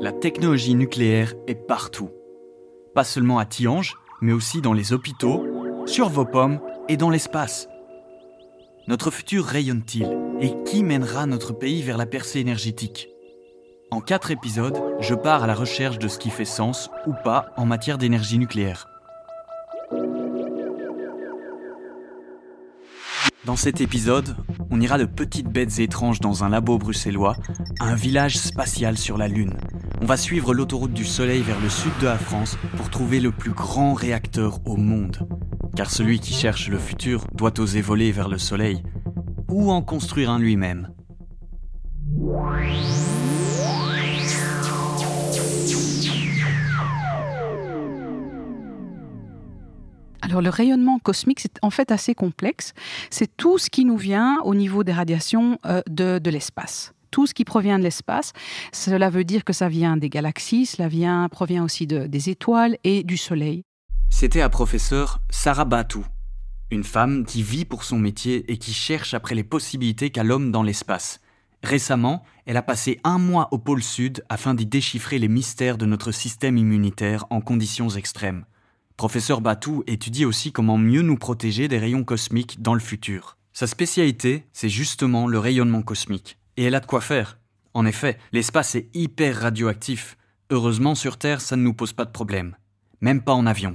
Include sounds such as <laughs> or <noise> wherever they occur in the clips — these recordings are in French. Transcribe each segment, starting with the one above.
La technologie nucléaire est partout. Pas seulement à Tiange, mais aussi dans les hôpitaux, sur vos pommes et dans l'espace. Notre futur rayonne-t-il Et qui mènera notre pays vers la percée énergétique? En quatre épisodes, je pars à la recherche de ce qui fait sens ou pas en matière d'énergie nucléaire. Dans cet épisode, on ira de petites bêtes étranges dans un labo bruxellois à un village spatial sur la Lune. On va suivre l'autoroute du Soleil vers le sud de la France pour trouver le plus grand réacteur au monde. Car celui qui cherche le futur doit oser voler vers le Soleil ou en construire un lui-même. Alors le rayonnement cosmique, c'est en fait assez complexe. C'est tout ce qui nous vient au niveau des radiations euh, de, l'espace tout ce qui provient de l'espace. Cela veut dire que ça vient des galaxies, cela vient, provient aussi des étoiles et du Soleil. C'était la professeure Sarah Batou, une femme qui vit pour son métier et qui cherche après les possibilités qu'a l'homme dans l'espace. Récemment, elle a passé un mois au pôle Sud afin d'y déchiffrer les mystères de notre système immunitaire en conditions extrêmes. Professeur Batou étudie aussi comment mieux nous protéger des rayons cosmiques dans le futur. Sa spécialité, c'est justement le rayonnement cosmique. Et elle a de quoi faire. En effet, l'espace est hyper radioactif. Heureusement, sur Terre, ça ne nous pose pas de problème. Même pas en avion.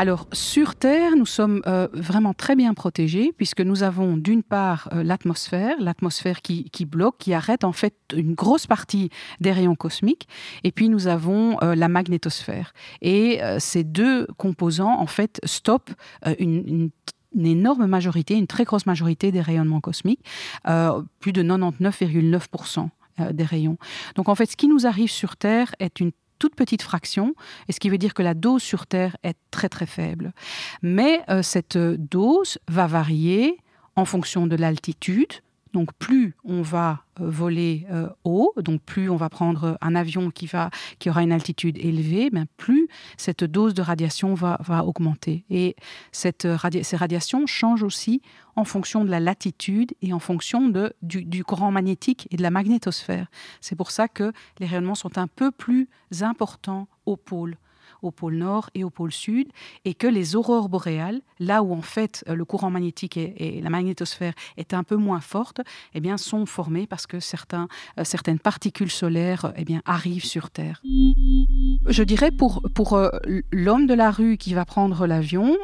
Alors sur Terre, nous sommes euh, vraiment très bien protégés puisque nous avons d'une part euh, l'atmosphère, l'atmosphère qui, bloque, qui arrête en fait une grosse partie des rayons cosmiques, et puis nous avons euh, la magnétosphère. Et ces deux composants en fait stoppent une, une énorme majorité, une très grosse majorité des rayonnements cosmiques, plus de 99,9% des rayons. Donc en fait, ce qui nous arrive sur Terre est une toute petite fraction, et ce qui veut dire que la dose sur Terre est très très faible. Mais euh, cette dose va varier en fonction de l'altitude, donc plus on va euh, voler euh, haut, donc plus on va prendre un avion qui, aura une altitude élevée, ben plus cette dose de radiation va, augmenter. Et ces radiations changent aussi en fonction de la latitude et en fonction du, du courant magnétique et de la magnétosphère. C'est pour ça que les rayonnements sont un peu plus importants au pôle au pôle nord et au pôle sud, et que les aurores boréales, là où en fait euh, le courant magnétique et, la magnétosphère est un peu moins forte, eh bien, sont formées parce que certains, euh, certaines particules solaires eh bien, arrivent sur Terre. Je dirais pour, pour euh, l'homme de la rue qui va prendre l'avion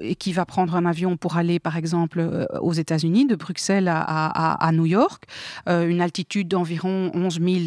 et qui va prendre un avion pour aller par exemple aux États-Unis, de Bruxelles à, New York, une altitude d'environ 11 000,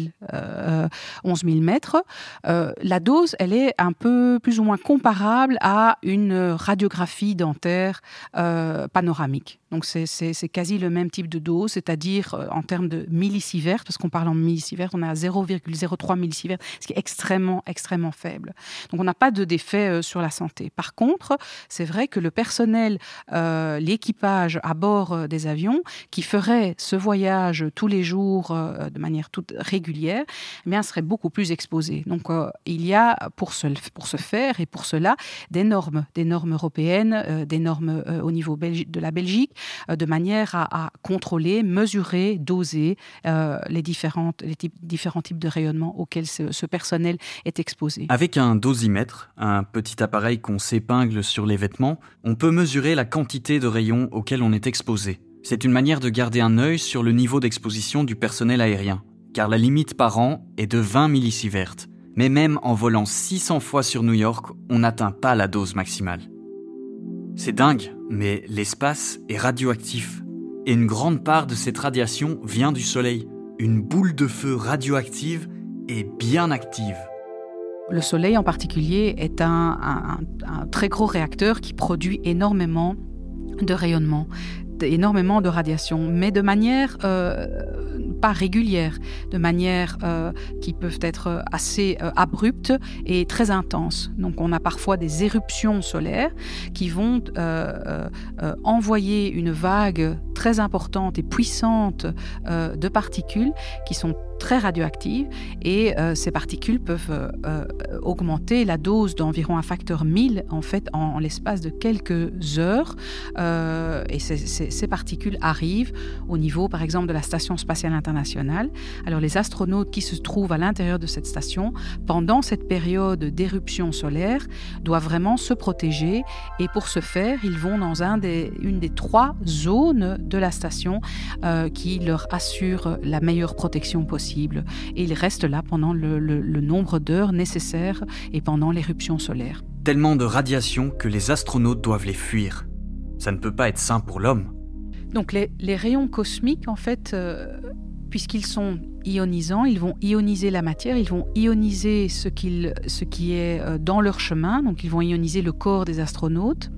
11 000 mètres, la dose, elle est un peu plus ou moins comparable à une radiographie dentaire euh, panoramique. Donc c'est quasi le même type de dose, c'est-à-dire euh, en termes de millisieverts, parce qu'on parle en millisieverts, on est à 0,03 millisieverts, ce qui est extrêmement, extrêmement faible. Donc on n'a pas de d'effet euh, sur la santé. Par contre, c'est vrai que le personnel, l'équipage à bord des avions, qui ferait ce voyage tous les jours de manière toute régulière, eh bien, serait beaucoup plus exposé. Donc il y a pour pour ce faire et pour cela des normes, des normes européennes, euh, des normes euh, au niveau de la Belgique, euh, de manière à, contrôler, mesurer, doser les, différents types de rayonnements auxquels ce, personnel est exposé. Avec un dosimètre, un petit appareil qu'on s'épingle sur les vêtements, on peut mesurer la quantité de rayons auxquels on est exposé. C'est une manière de garder un œil sur le niveau d'exposition du personnel aérien, car la limite par an est de 20 millisieverts. Mais même en volant 600 fois sur New York, on n'atteint pas la dose maximale. C'est dingue, mais l'espace est radioactif. Et une grande part de cette radiation vient du Soleil. Une boule de feu radioactive et bien active. Le Soleil en particulier est un, très gros réacteur qui produit énormément de rayonnement, énormément de radiation, mais de manière euh, pas régulières, de manière euh, qui peuvent être assez euh, abruptes et très intenses. Donc on a parfois des éruptions solaires qui vont euh, envoyer une vague très importante et puissante de particules qui sont très radioactives et ces particules peuvent augmenter la dose d'environ un facteur 1000 en fait en, l'espace de quelques heures. et ces particules arrivent au niveau par exemple de la Station spatiale internationale. Alors les astronautes qui se trouvent à l'intérieur de cette station, pendant cette période d'éruption solaire, doivent vraiment se protéger et pour ce faire, ils vont dans un des, une des trois zones de la station euh, qui leur assure la meilleure protection possible. Et ils restent là pendant le, nombre d'heures nécessaires et pendant l'éruption solaire. Tellement de radiation que les astronautes doivent les fuir. Ça ne peut pas être sain pour l'homme. Donc les, rayons cosmiques, en fait, euh, puisqu'ils sont ionisants, ils vont ioniser la matière, ils vont ioniser ce, ce qui est euh, dans leur chemin, donc ils vont ioniser le corps des astronautes.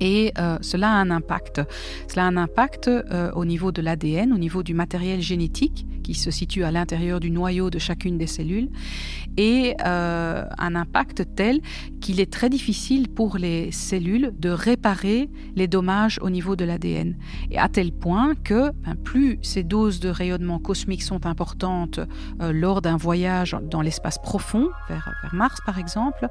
Et euh, cela a un impact. Cela a un impact euh, au niveau de l'ADN, au niveau du matériel génétique qui se situe à l'intérieur du noyau de chacune des cellules, et euh, un impact tel qu'il est très difficile pour les cellules de réparer les dommages au niveau de l'ADN. Et à tel point que ben, plus ces doses de rayonnement cosmique sont importantes lors d'un voyage dans l'espace profond, vers, Mars par exemple,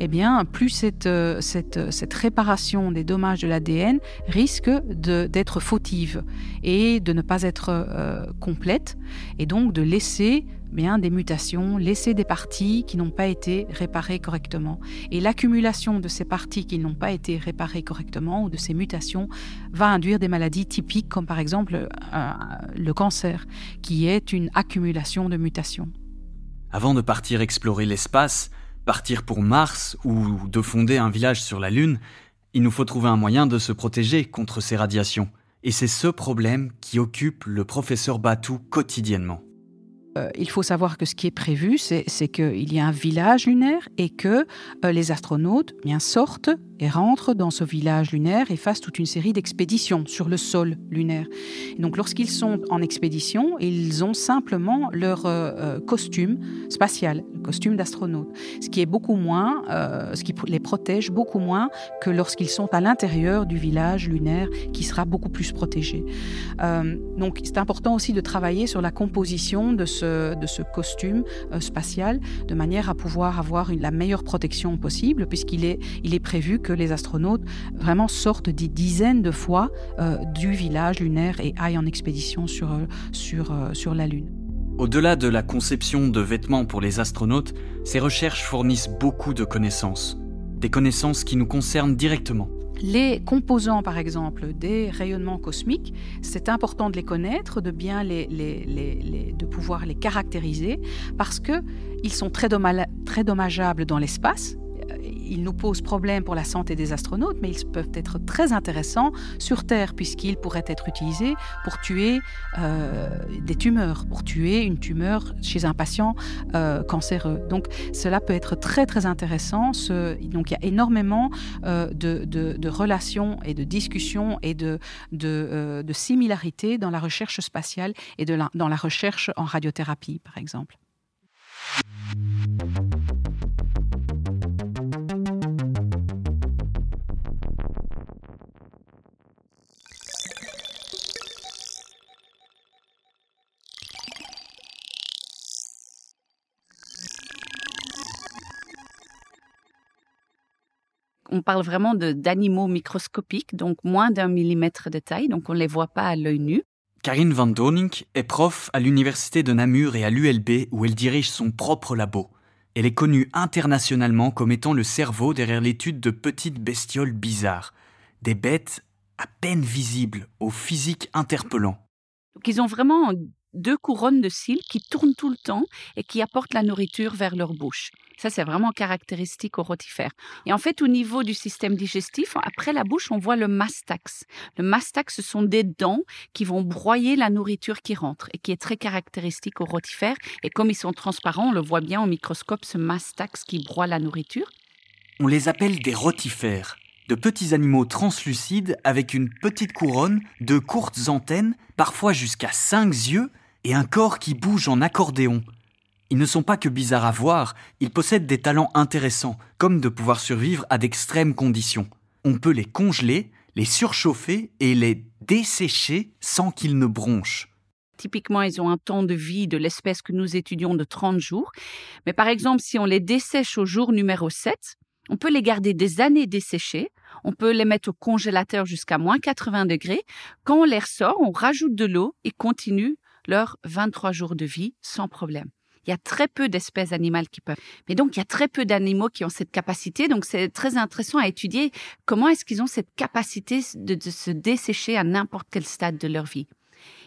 eh bien plus cette, cette réparation des dommages de l'ADN risquent d'être fautives et de ne pas être euh, complètes, et donc de laisser bien des mutations, laisser des parties qui n'ont pas été réparées correctement. Et l'accumulation de ces parties qui n'ont pas été réparées correctement ou de ces mutations va induire des maladies typiques comme par exemple euh, le cancer, qui est une accumulation de mutations. Avant de partir explorer l'espace, partir pour Mars ou de fonder un village sur la Lune, il nous faut trouver un moyen de se protéger contre ces radiations. Et c'est ce problème qui occupe le professeur Batou quotidiennement. Euh, il faut savoir que ce qui est prévu, c'est qu'il y a un village lunaire et que euh, les astronautes bien, sortent et rentrent dans ce village lunaire et fassent toute une série d'expéditions sur le sol lunaire. donc lorsqu'ils sont en expédition, ils ont simplement leur euh, costume spatial, le costume d'astronaute, ce qui est beaucoup moins, ce qui les protège beaucoup moins que lorsqu'ils sont à l'intérieur du village lunaire qui sera beaucoup plus protégé. donc c'est important aussi de travailler sur la composition de ce de ce costume euh, spatial de manière à pouvoir avoir la meilleure protection possible, puisqu'il est, il est prévu que les astronautes vraiment sortent des dizaines de fois euh, du village lunaire et aillent en expédition sur, euh, sur, sur la Lune. Au-delà de la conception de vêtements pour les astronautes, ces recherches fournissent beaucoup de connaissances. Des connaissances qui nous concernent directement. Les composants, par exemple, des rayonnements cosmiques, c'est important de les connaître, de bien de pouvoir les caractériser, parce qu'ils sont très, très dommageables dans l'espace ils nous posent problème pour la santé des astronautes, mais ils peuvent être très intéressants sur Terre, puisqu'ils pourraient être utilisés pour tuer euh, des tumeurs, pour tuer une tumeur chez un patient euh, cancéreux. Donc cela peut être très très intéressant. donc il y a énormément euh, de, relations et de discussions et de, de, similarités dans la recherche spatiale et de dans la recherche en radiothérapie, par exemple. On parle vraiment d'animaux microscopiques, donc moins d'un millimètre de taille, donc on ne les voit pas à l'œil nu. Karine Van Donink est prof à l'université de Namur et à l'ULB où elle dirige son propre labo. Elle est connue internationalement comme étant le cerveau derrière l'étude de petites bestioles bizarres, des bêtes à peine visibles, au physique interpellant. Donc ils ont vraiment deux couronnes de cils qui tournent tout le temps et qui apportent la nourriture vers leur bouche. Ça, c'est vraiment caractéristique aux rotifères. Et en fait, au niveau du système digestif, après la bouche, on voit le mastax. Le mastax, ce sont des dents qui vont broyer la nourriture qui rentre et qui est très caractéristique aux rotifères. Et comme ils sont transparents, on le voit bien au microscope, ce mastax qui broie la nourriture. On les appelle des rotifères de petits animaux translucides avec une petite couronne, de courtes antennes, parfois jusqu'à cinq yeux et un corps qui bouge en accordéon. Ils ne sont pas que bizarres à voir, ils possèdent des talents intéressants, comme de pouvoir survivre à d'extrêmes conditions. On peut les congeler, les surchauffer et les dessécher sans qu'ils ne bronchent. Typiquement, ils ont un temps de vie de l'espèce que nous étudions de 30 jours. Mais par exemple, si on les dessèche au jour numéro 7, on peut les garder des années desséchés. On peut les mettre au congélateur jusqu'à moins 80 degrés. Quand on les ressort, on rajoute de l'eau et continue leurs 23 jours de vie sans problème. Il y a très peu d'espèces animales qui peuvent. Mais donc, il y a très peu d'animaux qui ont cette capacité. Donc, c'est très intéressant à étudier comment est-ce qu'ils ont cette capacité de, de se dessécher à n'importe quel stade de leur vie.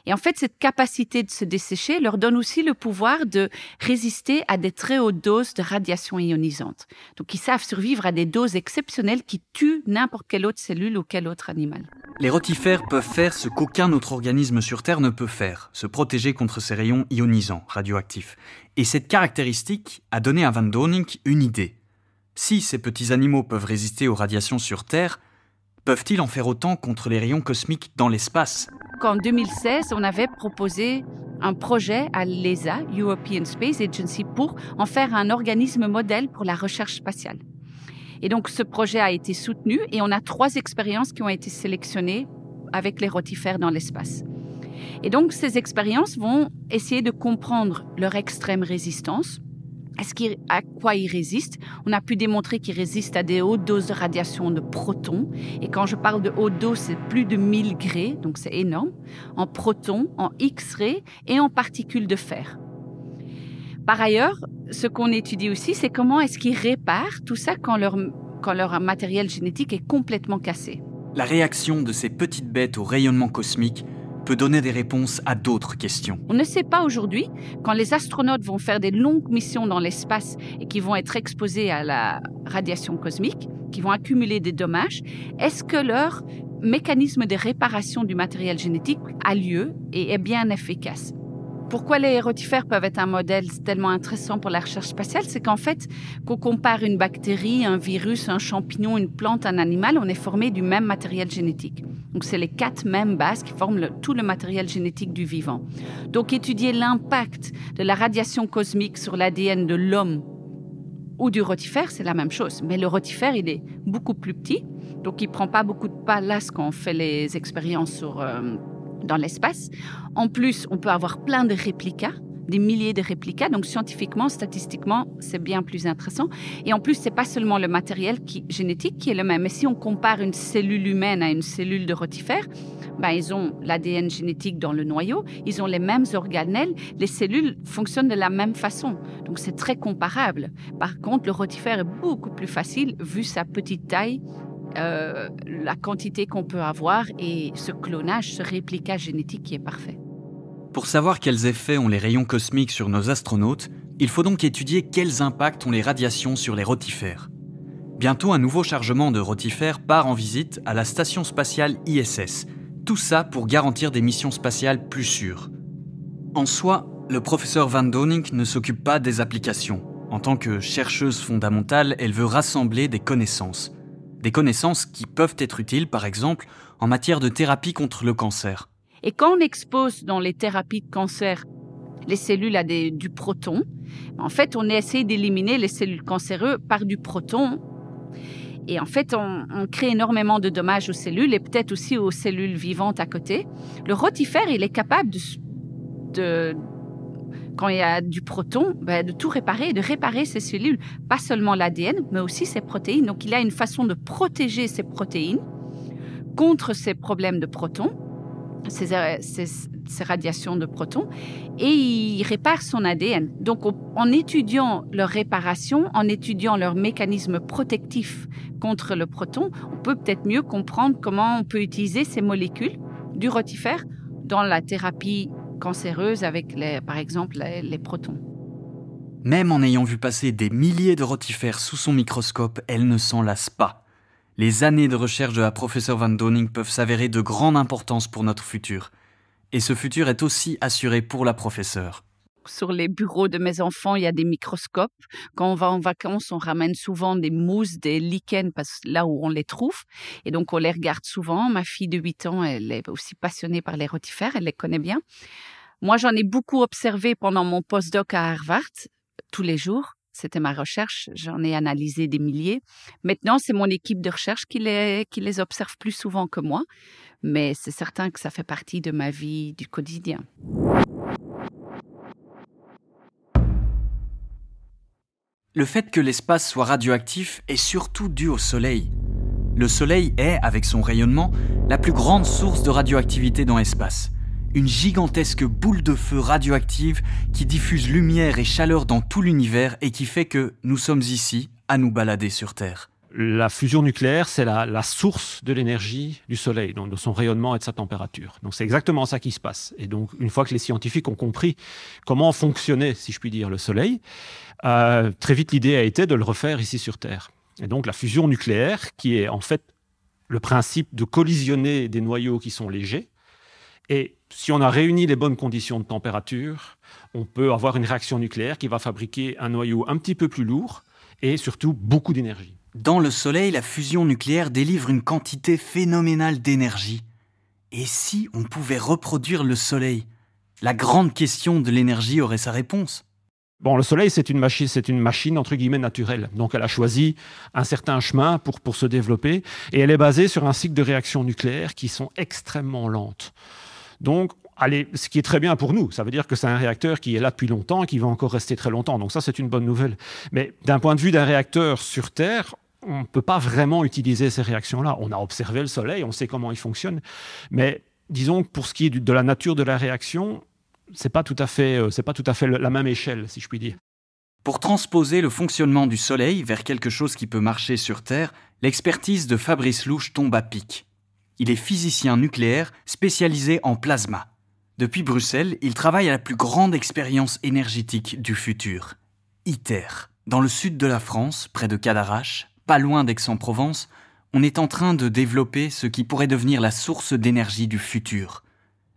Et en fait, cette capacité de se dessécher leur donne aussi le pouvoir de résister à des très hautes doses de radiation ionisante. Donc, ils savent survivre à des doses exceptionnelles qui tuent n'importe quelle autre cellule ou quel autre animal. Les rotifères peuvent faire ce qu'aucun autre organisme sur Terre ne peut faire, se protéger contre ces rayons ionisants, radioactifs. Et cette caractéristique a donné à Van Donink une idée. Si ces petits animaux peuvent résister aux radiations sur Terre, peuvent-ils en faire autant contre les rayons cosmiques dans l'espace? Qu'en 2016, on avait proposé un projet à l'ESA, European Space Agency, pour en faire un organisme modèle pour la recherche spatiale. Et donc ce projet a été soutenu et on a trois expériences qui ont été sélectionnées avec les rotifères dans l'espace. Et donc ces expériences vont essayer de comprendre leur extrême résistance, est-ce à quoi il résiste? On a pu démontrer qu'il résiste à des hautes doses de radiation de protons. Et quand je parle de haute dose, c'est plus de 1000 grés, donc c'est énorme, en protons, en X-rays et en particules de fer. Par ailleurs, ce qu'on étudie aussi, c'est comment est-ce qu'ils réparent tout ça quand leur, quand leur matériel génétique est complètement cassé. La réaction de ces petites bêtes au rayonnement cosmique peut donner des réponses à d'autres questions. On ne sait pas aujourd'hui, quand les astronautes vont faire des longues missions dans l'espace et qui vont être exposés à la radiation cosmique, qui vont accumuler des dommages, est-ce que leur mécanisme de réparation du matériel génétique a lieu et est bien efficace? Pourquoi les rotifères peuvent être un modèle tellement intéressant pour la recherche spatiale C'est qu'en fait, qu'on compare une bactérie, un virus, un champignon, une plante, un animal, on est formé du même matériel génétique. Donc, c'est les quatre mêmes bases qui forment tout le matériel génétique du vivant. Donc, étudier l'impact de la radiation cosmique sur l'ADN de l'homme ou du rotifère, c'est la même chose. Mais le rotifère, il est beaucoup plus petit, donc il prend pas beaucoup de place quand on fait les expériences sur... Euh, dans l'espace. En plus, on peut avoir plein de réplicas des milliers de réplicas. Donc scientifiquement, statistiquement, c'est bien plus intéressant. Et en plus, c'est pas seulement le matériel qui, génétique qui est le même. Mais si on compare une cellule humaine à une cellule de rotifère, ben, ils ont l'ADN génétique dans le noyau, ils ont les mêmes organelles, les cellules fonctionnent de la même façon. Donc c'est très comparable. Par contre, le rotifère est beaucoup plus facile vu sa petite taille euh, la quantité qu'on peut avoir et ce clonage, ce réplicage génétique qui est parfait. Pour savoir quels effets ont les rayons cosmiques sur nos astronautes, il faut donc étudier quels impacts ont les radiations sur les rotifères. Bientôt, un nouveau chargement de rotifères part en visite à la station spatiale ISS. Tout ça pour garantir des missions spatiales plus sûres. En soi, le professeur Van Donink ne s'occupe pas des applications. En tant que chercheuse fondamentale, elle veut rassembler des connaissances. Des connaissances qui peuvent être utiles, par exemple, en matière de thérapie contre le cancer. Et quand on expose dans les thérapies de cancer les cellules à du proton, en fait, on essaie d'éliminer les cellules cancéreuses par du proton. Et en fait, on, crée énormément de dommages aux cellules et peut-être aussi aux cellules vivantes à côté. Le rotifère, il est capable de quand il y a du proton, ben, de tout réparer, de réparer ces cellules, pas seulement l'ADN, mais aussi ses protéines. Donc il a une façon de protéger ses protéines contre ces problèmes de protons, ces, ces, radiations de protons, et il répare son ADN. Donc en étudiant leur réparation, en étudiant leur mécanisme protectif contre le proton, on peut peut-être mieux comprendre comment on peut utiliser ces molécules du rotifère dans la thérapie cancéreuses avec, les, par exemple, les, protons. Même en ayant vu passer des milliers de rotifères sous son microscope, elle ne s'en lasse pas. Les années de recherche de la professeure Van Donning peuvent s'avérer de grande importance pour notre futur. Et ce futur est aussi assuré pour la professeure sur les bureaux de mes enfants, il y a des microscopes. Quand on va en vacances, on ramène souvent des mousses, des lichens, parce là où on les trouve. Et donc, on les regarde souvent. Ma fille de 8 ans, elle est aussi passionnée par les rotifères, elle les connaît bien. Moi, j'en ai beaucoup observé pendant mon postdoc à Harvard, tous les jours. C'était ma recherche, j'en ai analysé des milliers. Maintenant, c'est mon équipe de recherche qui les, qui les observe plus souvent que moi. mais c'est certain que ça fait partie de ma vie du quotidien. Le fait que l'espace soit radioactif est surtout dû au Soleil. Le Soleil est, avec son rayonnement, la plus grande source de radioactivité dans l'espace. Une gigantesque boule de feu radioactive qui diffuse lumière et chaleur dans tout l'univers et qui fait que nous sommes ici à nous balader sur Terre. La fusion nucléaire, c'est la, source de l'énergie du Soleil, de son rayonnement et de sa température. Donc c'est exactement ça qui se passe. Et donc une fois que les scientifiques ont compris comment fonctionnait, si je puis dire, le Soleil, euh, très vite l'idée a été de le refaire ici sur Terre. Et donc la fusion nucléaire, qui est en fait le principe de collisionner des noyaux qui sont légers, et si on a réuni les bonnes conditions de température, on peut avoir une réaction nucléaire qui va fabriquer un noyau un petit peu plus lourd et surtout beaucoup d'énergie. Dans le Soleil, la fusion nucléaire délivre une quantité phénoménale d'énergie. Et si on pouvait reproduire le Soleil? La grande question de l'énergie aurait sa réponse. Bon, le Soleil, c'est une machine, c'est une machine entre guillemets naturelle. Donc, elle a choisi un certain chemin pour, se développer, et elle est basée sur un cycle de réactions nucléaires qui sont extrêmement lentes. Donc, allez, ce qui est très bien pour nous, ça veut dire que c'est un réacteur qui est là depuis longtemps et qui va encore rester très longtemps. Donc ça, c'est une bonne nouvelle. Mais d'un point de vue d'un réacteur sur Terre, on ne peut pas vraiment utiliser ces réactions-là. On a observé le Soleil, on sait comment il fonctionne, mais disons que pour ce qui est de la nature de la réaction, c'est pas tout à fait, euh, pas tout à fait la même échelle, si je puis dire. Pour transposer le fonctionnement du Soleil vers quelque chose qui peut marcher sur Terre, l'expertise de Fabrice Louche tombe à pic. Il est physicien nucléaire spécialisé en plasma. Depuis Bruxelles, il travaille à la plus grande expérience énergétique du futur, ITER. Dans le sud de la France, près de Cadarache, pas loin d'Aix-en-Provence, on est en train de développer ce qui pourrait devenir la source d'énergie du futur,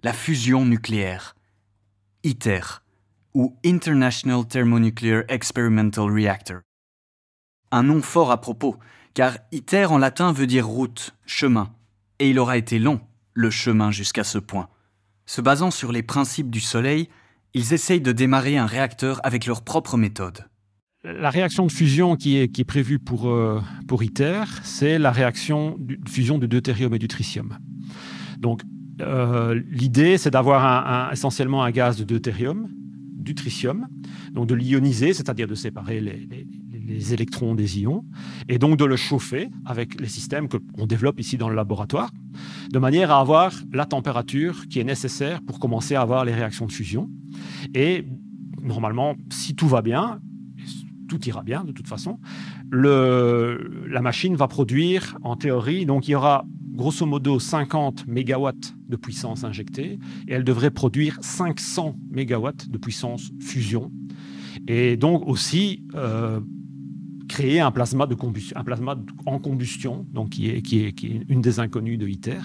la fusion nucléaire. ITER, ou International Thermonuclear Experimental Reactor. Un nom fort à propos, car ITER en latin veut dire route, chemin, et il aura été long, le chemin jusqu'à ce point. Se basant sur les principes du Soleil, ils essayent de démarrer un réacteur avec leur propre méthode la réaction de fusion qui est, prévue pour, euh, pour ITER, c'est la réaction de fusion de deutérium et du tritium. Donc, euh, l'idée, c'est d'avoir essentiellement un gaz de deutérium, du tritium, donc de l'ioniser, c'est-à-dire de séparer les, les, électrons des ions, et donc de le chauffer avec les systèmes qu'on développe ici dans le laboratoire, de manière à avoir la température qui est nécessaire pour commencer à avoir les réactions de fusion. Et normalement, si tout va bien, tout ira bien de toute façon. La machine va produire, en théorie, donc il y aura grosso modo 50 mégawatts de puissance injectée et elle devrait produire 500 mégawatts de puissance fusion. Et donc aussi euh, créer un plasma, de combustion, un plasma en combustion, donc qui est, une des inconnues de ITER.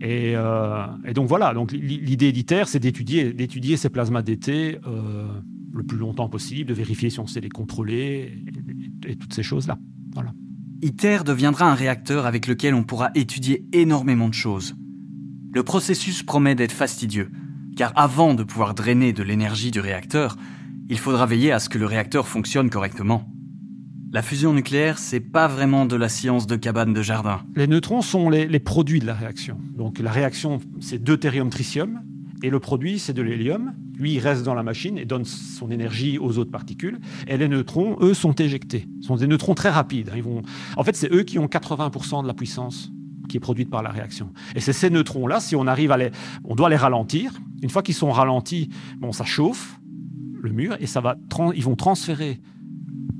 Et, euh, donc voilà, donc l'idée d'ITER, c'est d'étudier, d'étudier ces plasmas d'été. Euh, le plus longtemps possible, de vérifier si on sait les contrôler et, toutes ces choses-là. Voilà. ITER deviendra un réacteur avec lequel on pourra étudier énormément de choses. Le processus promet d'être fastidieux, car avant de pouvoir drainer de l'énergie du réacteur, il faudra veiller à ce que le réacteur fonctionne correctement. La fusion nucléaire, c'est pas vraiment de la science de cabane de jardin. Les neutrons sont les, les produits de la réaction. Donc la réaction, c'est deutérium-tritium, et le produit, c'est de l'hélium. Lui, il reste dans la machine et donne son énergie aux autres particules. Et les neutrons, eux, sont éjectés. Ce sont des neutrons très rapides. Vont... En fait, c'est eux qui ont 80% de la puissance qui est produite par la réaction. Et c'est ces neutrons-là, si on arrive à les... On doit les ralentir. Une fois qu'ils sont ralentis, bon, ça chauffe le mur et ça va ils vont transférer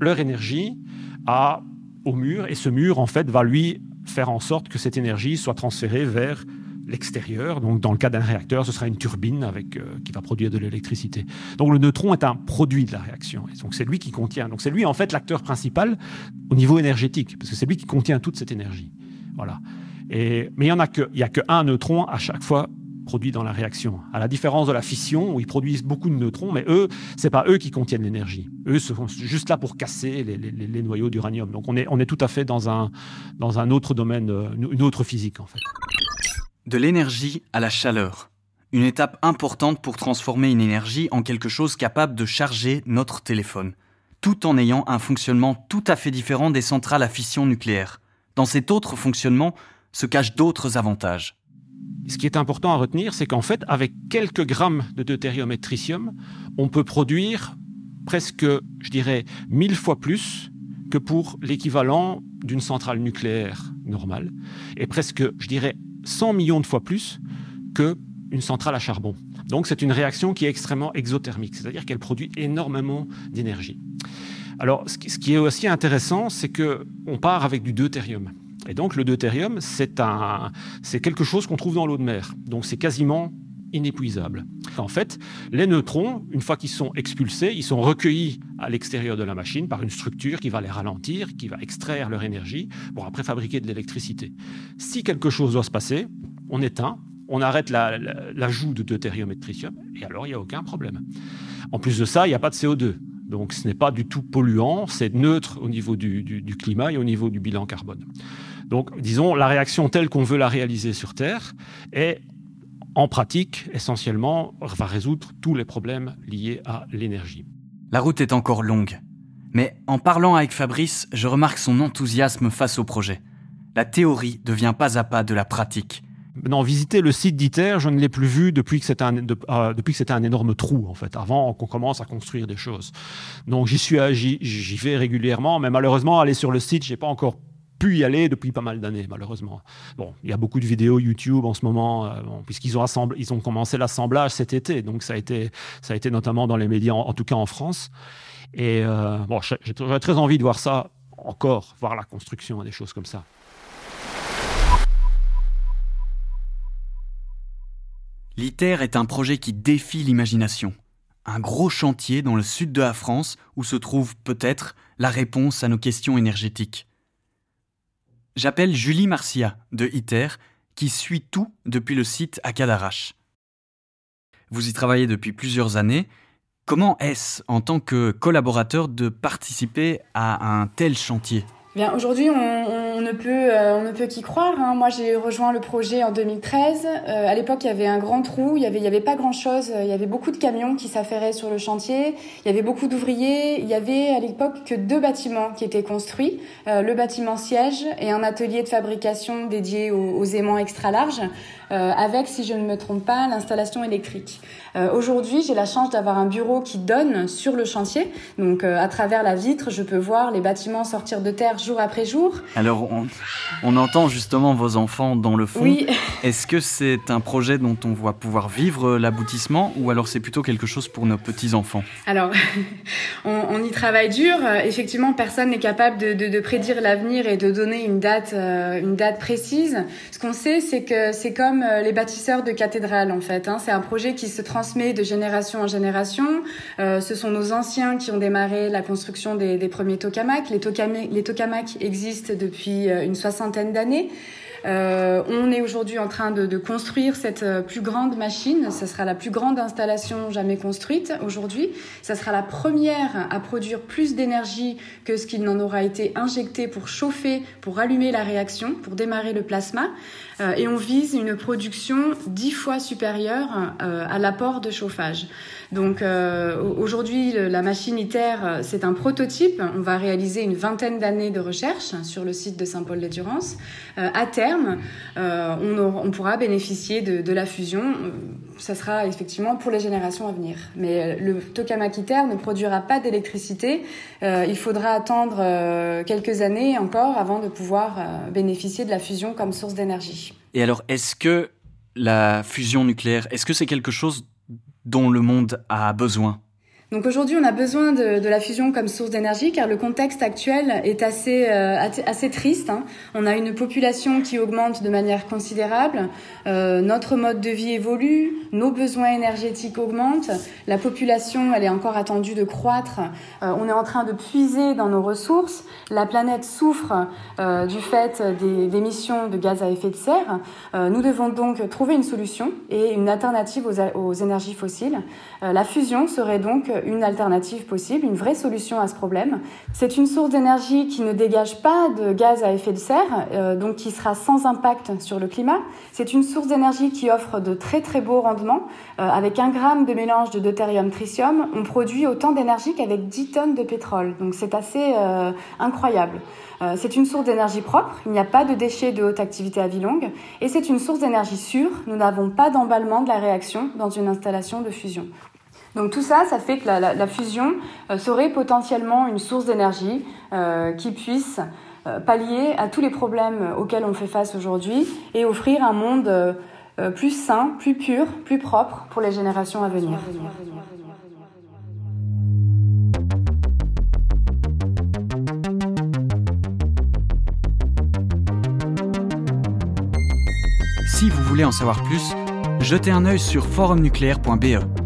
leur énergie à... au mur. Et ce mur, en fait, va lui faire en sorte que cette énergie soit transférée vers l'extérieur. Donc, dans le cas d'un réacteur, ce sera une turbine avec, euh, qui va produire de l'électricité. Donc, le neutron est un produit de la réaction. Et donc, c'est lui qui contient. Donc, c'est lui, en fait, l'acteur principal au niveau énergétique, parce que c'est lui qui contient toute cette énergie. Voilà. Et, mais il n'y en a que, il y a qu'un neutron à chaque fois produit dans la réaction. À la différence de la fission, où ils produisent beaucoup de neutrons, mais eux, c'est pas eux qui contiennent l'énergie. Eux sont juste là pour casser les, les noyaux d'uranium. Donc on est, on est tout à fait dans un, dans un autre domaine, euh, une autre physique en fait. De l'énergie à la chaleur. Une étape importante pour transformer une énergie en quelque chose capable de charger notre téléphone, tout en ayant un fonctionnement tout à fait différent des centrales à fission nucléaire. Dans cet autre fonctionnement se cachent d'autres avantages. ce qui est important à retenir, c'est qu'en fait, avec quelques grammes de deutérium et de tritium, on peut produire presque, je dirais, mille fois plus que pour l'équivalent d'une centrale nucléaire normale, et presque, je dirais, 100 millions de fois plus qu'une centrale à charbon. Donc c'est une réaction qui est extrêmement exothermique, c'est-à-dire qu'elle produit énormément d'énergie. Alors ce qui est aussi intéressant, c'est qu'on part avec du deutérium. Et donc le deutérium, c'est quelque chose qu'on trouve dans l'eau de mer. Donc c'est quasiment inépuisable. En fait, les neutrons, une fois qu'ils sont expulsés, ils sont recueillis à l'extérieur de la machine par une structure qui va les ralentir, qui va extraire leur énergie pour après fabriquer de l'électricité. Si quelque chose doit se passer, on éteint, on arrête l'ajout de deutérium et de tritium, et alors il n'y a aucun problème. En plus de ça, il n'y a pas de CO2. Donc ce n'est pas du tout polluant, c'est neutre au niveau du, climat et au niveau du bilan carbone. Donc disons, la réaction telle qu'on veut la réaliser sur Terre est en pratique, essentiellement, va résoudre tous les problèmes liés à l'énergie. La route est encore longue. Mais en parlant avec Fabrice, je remarque son enthousiasme face au projet. La théorie devient pas à pas de la pratique. Non, visiter le site d'ITER, je ne l'ai plus vu depuis que c'était un, euh, depuis que c'était un énorme trou, en fait, avant qu'on commence à construire des choses. Donc j'y suis, j'y vais régulièrement, mais malheureusement, aller sur le site, j'ai pas encore pu y aller depuis pas mal d'années, malheureusement. Il y a beaucoup de vidéos YouTube en ce moment, euh, puisqu'ils ont, commencé l'assemblage cet été, donc ça a été, notamment dans les médias, en, tout cas en France. Et euh, très envie de voir ça encore, voir la construction des choses comme ça. L'ITER est un projet qui défie l'imagination. Un gros chantier dans le sud de la France où se trouve peut-être la réponse à nos questions énergétiques. J'appelle Julie Marcia de ITER qui suit tout depuis le site à Cadarache. Vous y travaillez depuis plusieurs années. Comment est-ce, en tant que collaborateur, de participer à un tel chantier? Bien, aujourd'hui, on, ne peut, euh, on peut qu'y croire. Hein. Moi, j'ai rejoint le projet en 2013. Euh, à l'époque, il y avait un grand trou. Il y avait, avait pas grand-chose. Il y avait beaucoup de camions qui s'affairaient sur le chantier. Il y avait beaucoup d'ouvriers. Il y avait à l'époque que deux bâtiments qui étaient construits euh, le bâtiment siège et un atelier de fabrication dédié aux, aux aimants extra larges. Euh, avec, si je ne me trompe pas, l'installation électrique. Euh, aujourd'hui, j'ai la chance d'avoir un bureau qui donne sur le chantier. Donc, euh, à travers la vitre, je peux voir les bâtiments sortir de terre jour après jour. Alors, on, entend justement vos enfants dans le fond. Oui. <laughs> Est-ce que c'est un projet dont on va pouvoir vivre l'aboutissement ou alors c'est plutôt quelque chose pour nos petits-enfants? Alors, <laughs> on, y travaille dur. Effectivement, personne n'est capable de, de, prédire l'avenir et de donner une date, une date précise. Ce qu'on sait, c'est que c'est comme euh, les bâtisseurs de cathédrales en fait. Hein. C'est un projet qui se transmet de génération en génération. Euh, ce sont nos anciens qui ont démarré la construction des, premiers tokamaks. Les, les tokamaks existent depuis euh, une soixantaine d'années. Euh, on est aujourd'hui en train de, de, construire cette euh, plus grande machine. Ce sera la plus grande installation jamais construite aujourd'hui. Ça sera la première à produire plus d'énergie que ce qu'il n'en aura été injecté pour chauffer, pour allumer la réaction, pour démarrer le plasma. Euh, et on vise une production dix fois supérieure euh, à l'apport de chauffage. Donc euh, aujourd'hui, la machine ITER, c'est un prototype. On va réaliser une vingtaine d'années de recherche sur le site de Saint-Paul-de-Durance. Euh, à terme, on, pourra bénéficier de la fusion. Ça sera effectivement pour les générations à venir. Mais le tokamak ITER ne produira pas d'électricité. il faudra attendre quelques années encore avant de pouvoir bénéficier de la fusion comme source d'énergie. Et alors, est-ce que la fusion nucléaire, est-ce que c'est quelque chose dont le monde a besoin? Donc aujourd'hui, on a besoin de, la fusion comme source d'énergie car le contexte actuel est assez euh, assez triste. Hein. On a une population qui augmente de manière considérable, euh, notre mode de vie évolue, nos besoins énergétiques augmentent, la population elle est encore attendue de croître. Euh, on est en train de puiser dans nos ressources. La planète souffre du fait des émissions de gaz à effet de serre. Nous devons donc trouver une solution et une alternative aux, aux énergies fossiles. la fusion serait donc une alternative possible, une vraie solution à ce problème. C'est une source d'énergie qui ne dégage pas de gaz à effet de serre, donc qui sera sans impact sur le climat. C'est une source d'énergie qui offre de très très beaux rendements. avec un gramme de mélange de deutérium-tritium, on produit autant d'énergie qu'avec 10 tonnes de pétrole. Donc c'est assez incroyable. Euh, c'est une source d'énergie propre, il n'y a pas de déchets de haute activité à vie longue, et c'est une source d'énergie sûre, nous n'avons pas d'emballement de la réaction dans une installation de fusion. Donc tout ça, ça fait que la, fusion euh, serait potentiellement une source d'énergie euh, qui puisse pallier à tous les problèmes auxquels on fait face aujourd'hui et offrir un monde plus sain, plus pur, plus propre pour les générations à venir. Si vous voulez en savoir plus, jetez un œil sur forumnucléaire.be.